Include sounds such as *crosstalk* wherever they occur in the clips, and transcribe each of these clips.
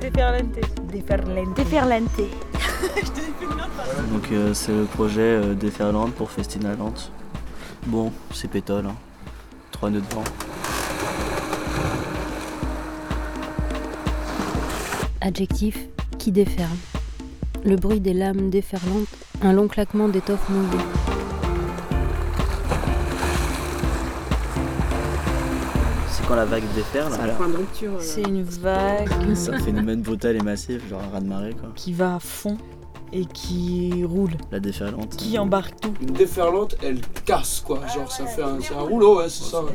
déferlante. Déferlante. Déferlante. Donc euh, c'est le projet euh, Déferlante pour Festinaland. Bon, c'est pétole. Hein. Trois nœuds de vent. Adjectif qui déferle. Le bruit des lames déferlantes, un long claquement d'étoffe mouillée. Quand la vague déferle. Point de rupture. euh, C'est une vague C'est un phénomène brutal et massif, genre un raz de marée quoi. qui va à fond et qui roule, La déferlante. qui embarque tout. Une déferlante, elle casse quoi. Genre ça fait un, c'est un rouleau, ouais, c'est ça. ouais.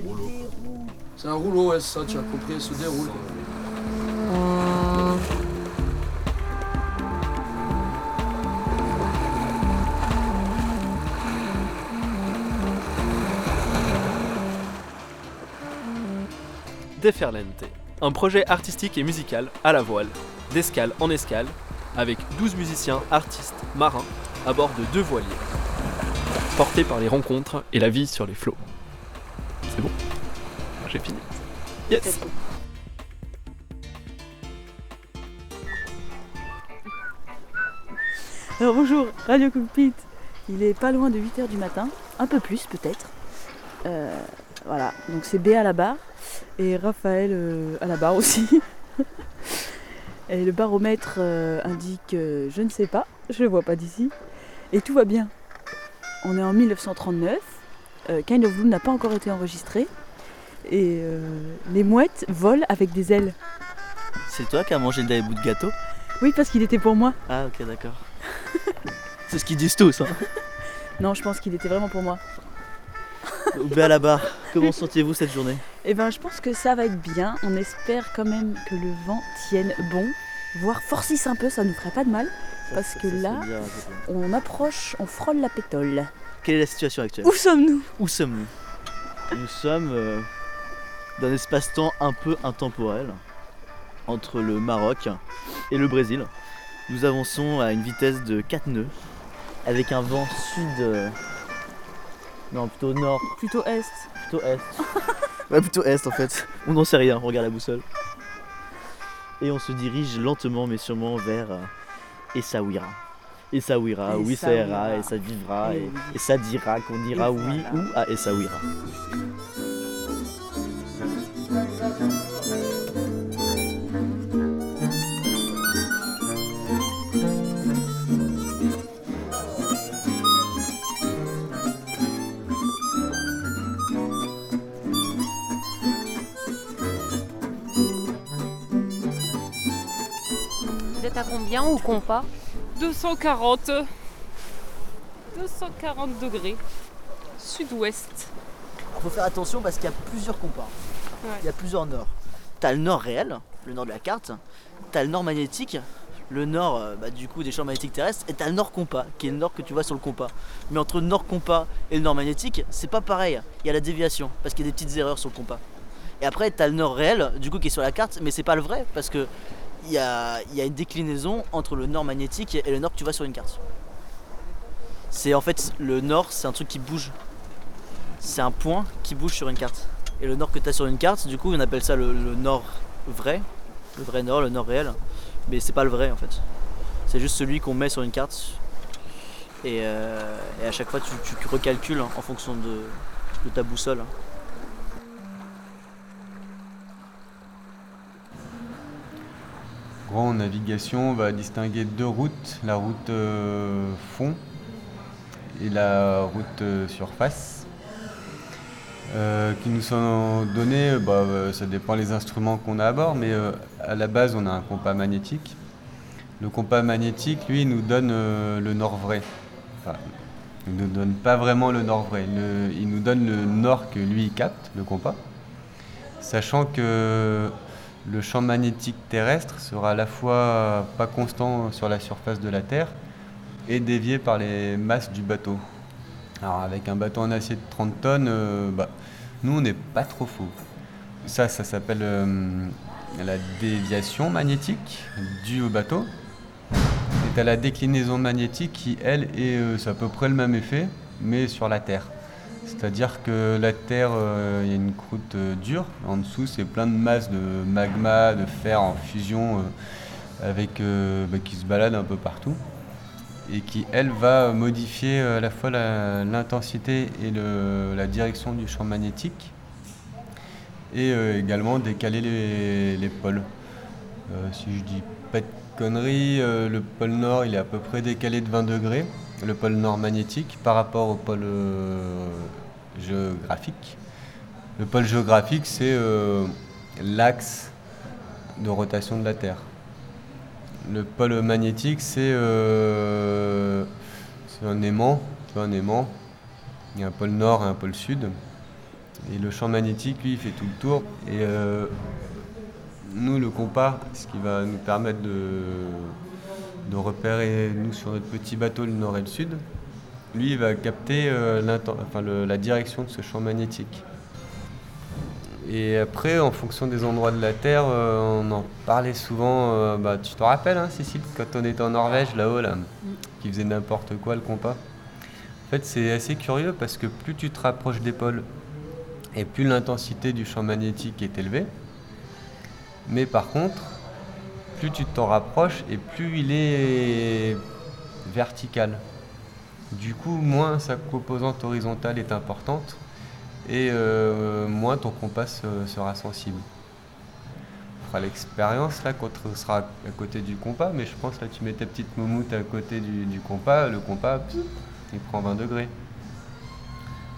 C'est un rouleau, ouais, c'est ça, tu as compris, elle se déroule. quoi. Un projet artistique et musical à la voile, d'escale en escale, avec 12 musiciens, artistes, marins, à bord de deux voiliers, portés par les rencontres et la vie sur les flots. C'est bon? J'ai fini. Yes Alors bonjour, Radio Cockpit. Il est pas loin de 8h du matin, un peu plus peut-être. Euh, voilà, donc c'est Béa à la barre et Raphaël euh, à la barre aussi. *laughs* et le baromètre euh, indique euh, je ne sais pas, je le vois pas d'ici. Et tout va bien. On est en 1939, euh, Kind of Blue n'a pas encore été enregistré. Et les mouettes volent avec des ailes. C'est toi qui as mangé le dernier bout de gâteau? Oui, parce qu'il était pour moi. Ah ok d'accord. *laughs* c'est ce qu'ils disent tous. Hein. Non, je pense qu'il était vraiment pour moi. La barre, comment sentiez-vous cette journée? Eh ben, je pense que ça va être bien. On espère quand même que le vent tienne bon, voire forcisse un peu, ça nous ferait pas de mal. Parce que là- bien. On approche, on frôle la pétole. Quelle est la situation actuelle? Où sommes-nous? Où sommes-nous? Nous sommes euh, dans un espace-temps un peu intemporel entre le Maroc et le Brésil. Nous avançons à une vitesse de 4 nœuds avec un vent sud. euh, Non, plutôt nord, Plutôt est. plutôt est. *laughs* ouais, plutôt est en fait. On n'en sait rien, on regarde la boussole. Et on se dirige lentement mais sûrement vers euh, Essaouira. Essaouira, oui ça ira, et ça vivra, Et et, oui. et ça dira qu'on ira Et oui voilà. ou à Essaouira. Combien au compas 240. 240 degrés. Sud-ouest. Il faut faire attention parce qu'il y a plusieurs compas. Ouais. Il y a plusieurs nords. T'as le nord réel, le nord de la carte. T'as le nord magnétique, le nord euh, bah, du coup des champs magnétiques terrestres. Et t'as le nord compas, qui est le nord que tu vois sur le compas. Mais entre le nord compas et le nord magnétique, c'est pas pareil. Il y a la déviation parce qu'il y a des petites erreurs sur le compas. Et après, t'as le nord réel, du coup qui est sur la carte, mais c'est pas le vrai parce que il y a, une déclinaison entre le nord magnétique et le nord que tu vois sur une carte. C'est en fait le nord, c'est un truc qui bouge. C'est un point qui bouge sur une carte. Et le nord que tu as sur une carte, du coup, on appelle ça le, nord vrai, le vrai nord, le nord réel. Mais c'est pas le vrai en fait. C'est juste celui qu'on met sur une carte. Et, euh, à chaque fois, tu, recalcules en fonction de, ta boussole. Gros, en navigation, on va distinguer deux routes, la route euh, fond et la route euh, surface, euh, qui nous sont donnés, bah, ça dépend les instruments qu'on a à bord, mais à la base, on a un compas magnétique. Le compas magnétique, lui, nous donne le nord vrai. Enfin, il ne nous donne pas vraiment le nord vrai, il nous donne le nord que lui capte, le compas, sachant que le champ magnétique terrestre sera à la fois pas constant sur la surface de la Terre et dévié par les masses du bateau. Alors avec un bateau en acier de 30 tonnes, euh, bah, nous on n'est pas trop faux. Ça, ça s'appelle euh, la déviation magnétique due au bateau. Et t'as la déclinaison magnétique qui, elle, est euh, c'est à peu près le même effet, mais sur la Terre. C'est-à-dire que la Terre, euh, il y a une croûte euh, dure. En dessous, c'est plein de masses de magma, de fer en fusion euh, avec, bah, qui se balade un peu partout et qui, elle, va modifier à la fois l'intensité et la direction du champ magnétique et également décaler les, les pôles. Si je dis pas de conneries, le pôle nord il est à peu près décalé de 20 degrés, le pôle nord magnétique par rapport au pôle euh, géographique. Le pôle géographique c'est euh, l'axe de rotation de la Terre. Le pôle magnétique c'est euh, un aimant, un aimant. Il y a un pôle nord et un pôle sud. Et le champ magnétique, lui, il fait tout le tour. Et nous, le compas, ce qui va nous permettre de, de repérer, nous, sur notre petit bateau, le nord et le sud, lui, il va capter euh, enfin, la direction de ce champ magnétique. Et après, en fonction des endroits de la Terre, euh, on en parlait souvent. euh, bah, tu te rappelles, hein, Cécile, quand on était en Norvège, là-haut, là, qui faisait n'importe quoi, le compas? En fait, c'est assez curieux parce que plus tu te rapproches des pôles, et plus l'intensité du champ magnétique est élevée. Mais par contre, plus tu t'en rapproches et plus il est vertical. Du coup, moins sa composante horizontale est importante et euh, moins ton compas se- sera sensible. On fera l'expérience là quand on sera à côté du compas, mais je pense là tu mets ta petite moumoute à côté du, compas, le compas il prend 20 degrés.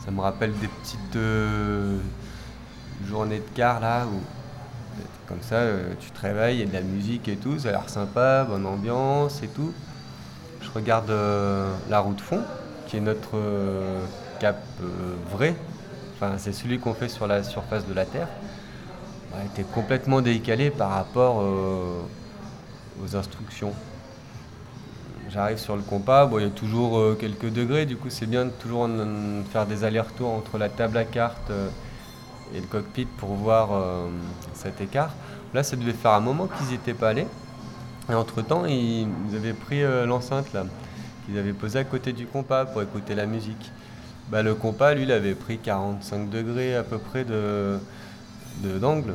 Ça me rappelle des petites euh, journées de car là où comme ça euh, tu te réveilles, il y a de la musique et tout, ça a l'air sympa, bonne ambiance et tout. Je regarde euh, la route fond, qui est notre euh, cap vrai, enfin c'est celui qu'on fait sur la surface de la Terre. Ouais, était complètement décalé par rapport aux instructions. J'arrive sur le compas, bon, il y a toujours quelques degrés, du coup c'est bien de toujours faire des allers-retours entre la table à cartes et le cockpit pour voir euh, cet écart. Là, ça devait faire un moment qu'ils n'y étaient pas allés. Et entre-temps, ils, avaient pris euh, l'enceinte là, qu'ils avaient posée à côté du compas pour écouter la musique. Bah, le compas, lui, il avait pris 45 degrés à peu près de, d'angle.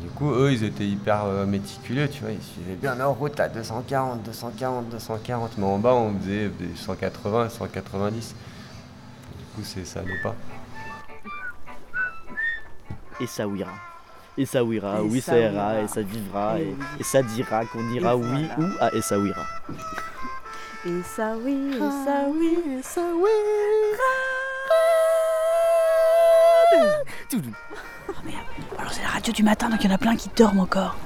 Du coup, eux, ils étaient hyper euh, méticuleux, tu vois, ils suivaient bien leur route à 240, 240, 240, mais en bas, on faisait des 180, 190. Du coup, c'est, ça allait pas. Et ça ouira. Et ça ouira, Et oui ça ira, et ça vivra, Et et, oui. et ça dira qu'on ira Et oui voilà. ou à Essaouira. Et ça oui, et ça oui, et ça oui. Alors c'est la radio du matin, donc il y en a plein qui dorment encore.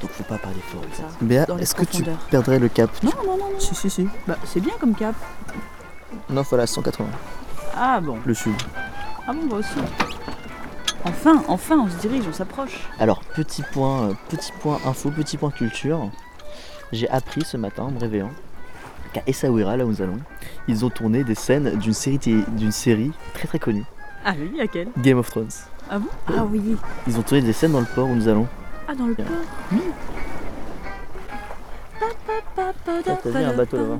Donc faut pas parler fort. Ça, Béa, dans les est-ce que tu perdrais le cap? Non, non, non, non. Si, si, si. Bah, c'est bien comme cap. Non, voilà, 180. Ah bon. Le sud. Ah bon, bah aussi. Enfin, enfin, on se dirige, on s'approche. Alors, petit point, euh, petit point info, petit point culture. J'ai appris ce matin en me réveillant qu'à Essaouira, là où nous allons, ils ont tourné des scènes d'une série, d'une série très très connue, Ah oui, laquelle? Game of Thrones. Ah bon? Ah oui. Ils ont tourné des scènes dans le port où nous allons. Ah, dans le port? Oui. T'as vu un bateau là-bas?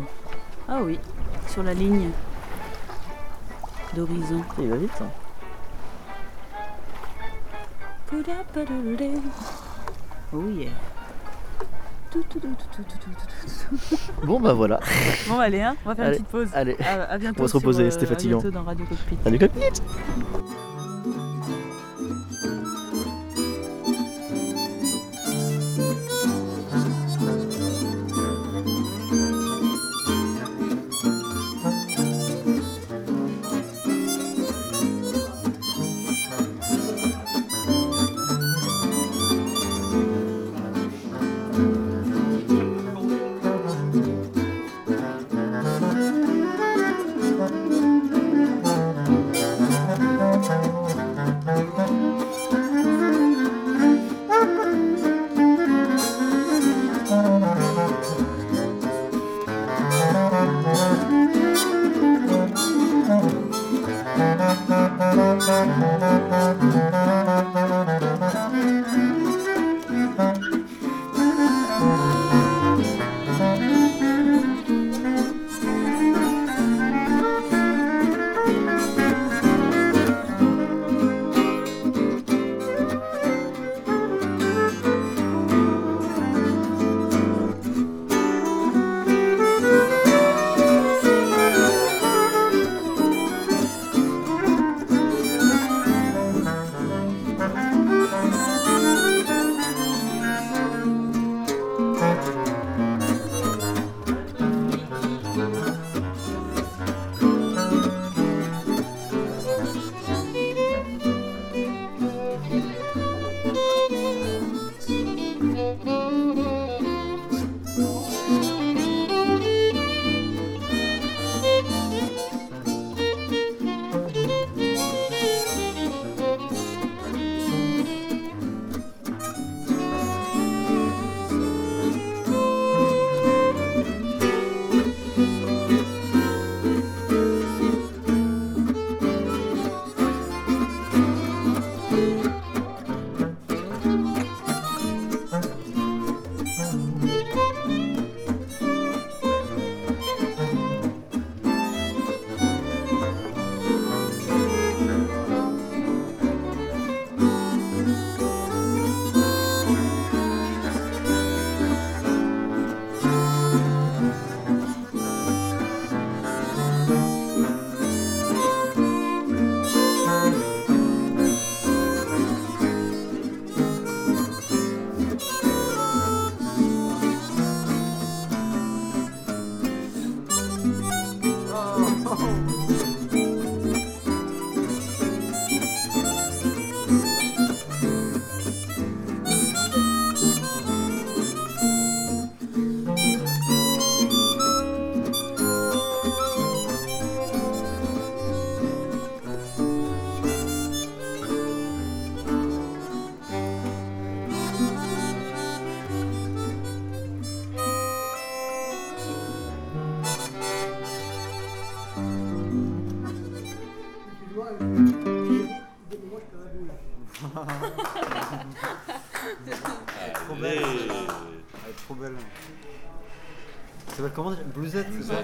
Ah oui, sur la ligne d'horizon. Il va vite. hein. Tout, tout. Bon bah voilà. Bon, allez, hein, on va faire Allez, une petite pause. allez. À, à bientôt. On va se reposer, euh, c'était à fatigant. bientôt dans Radio Cockpit. Salut cockpit Comment déjà Bluesette, c'est ça